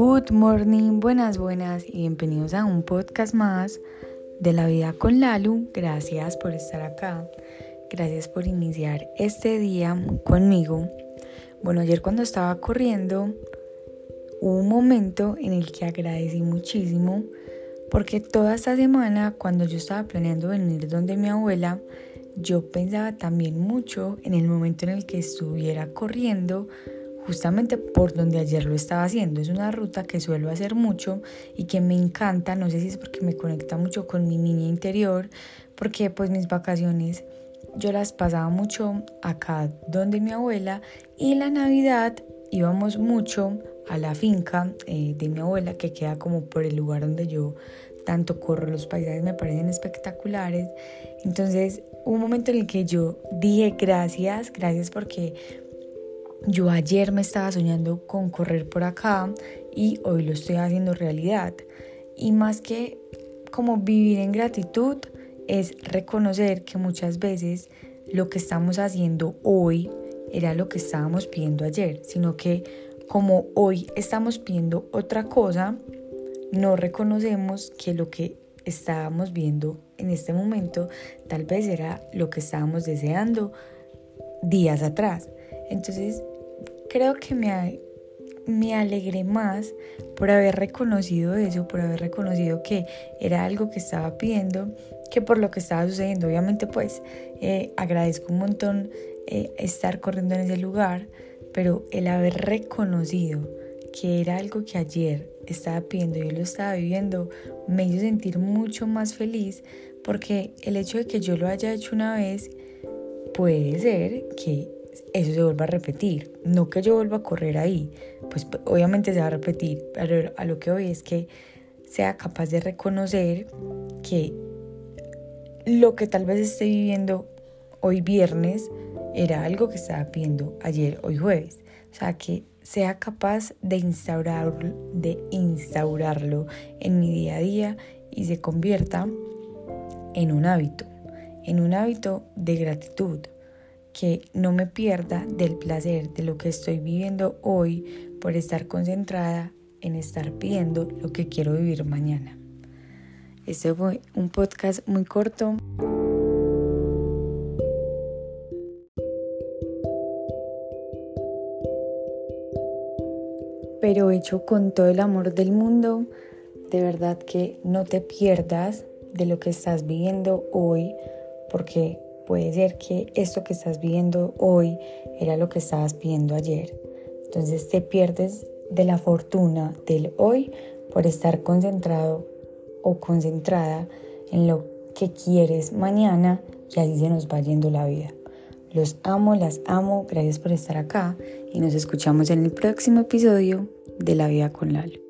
Good morning, buenas, buenas y bienvenidos a un podcast más de la vida con Lalu. Gracias por estar acá. Gracias por iniciar este día conmigo. Bueno, ayer cuando estaba corriendo hubo un momento en el que agradecí muchísimo porque toda esta semana cuando yo estaba planeando venir donde mi abuela, yo pensaba también mucho en el momento en el que estuviera corriendo justamente por donde ayer lo estaba haciendo. Es una ruta que suelo hacer mucho y que me encanta, no sé si es porque me conecta mucho con mi niña interior, porque pues mis vacaciones yo las pasaba mucho acá donde mi abuela y la Navidad íbamos mucho a la finca eh, de mi abuela que queda como por el lugar donde yo tanto corro, los paisajes me parecen espectaculares. Entonces, un momento en el que yo dije gracias, gracias porque yo ayer me estaba soñando con correr por acá y hoy lo estoy haciendo realidad. Y más que como vivir en gratitud es reconocer que muchas veces lo que estamos haciendo hoy era lo que estábamos pidiendo ayer, sino que como hoy estamos pidiendo otra cosa, no reconocemos que lo que estábamos viendo en este momento tal vez era lo que estábamos deseando días atrás. Entonces, creo que me, me alegré más por haber reconocido eso, por haber reconocido que era algo que estaba pidiendo, que por lo que estaba sucediendo. Obviamente, pues eh, agradezco un montón eh, estar corriendo en ese lugar, pero el haber reconocido que era algo que ayer estaba pidiendo yo lo estaba viviendo, me hizo sentir mucho más feliz porque el hecho de que yo lo haya hecho una vez puede ser que eso se vuelva a repetir. No que yo vuelva a correr ahí, pues obviamente se va a repetir, pero a lo que voy es que sea capaz de reconocer que lo que tal vez esté viviendo hoy viernes era algo que estaba pidiendo ayer, hoy jueves. O sea, que sea capaz de, instaurar, de instaurarlo en mi día a día y se convierta en un hábito, en un hábito de gratitud, que no me pierda del placer de lo que estoy viviendo hoy por estar concentrada en estar pidiendo lo que quiero vivir mañana. Este fue un podcast muy corto. pero hecho con todo el amor del mundo. De verdad que no te pierdas de lo que estás viviendo hoy, porque puede ser que esto que estás viviendo hoy era lo que estabas pidiendo ayer. Entonces te pierdes de la fortuna del hoy por estar concentrado o concentrada en lo que quieres mañana y así se nos va yendo la vida. Los amo, las amo, gracias por estar acá y nos escuchamos en el próximo episodio de La Vida con Lalo.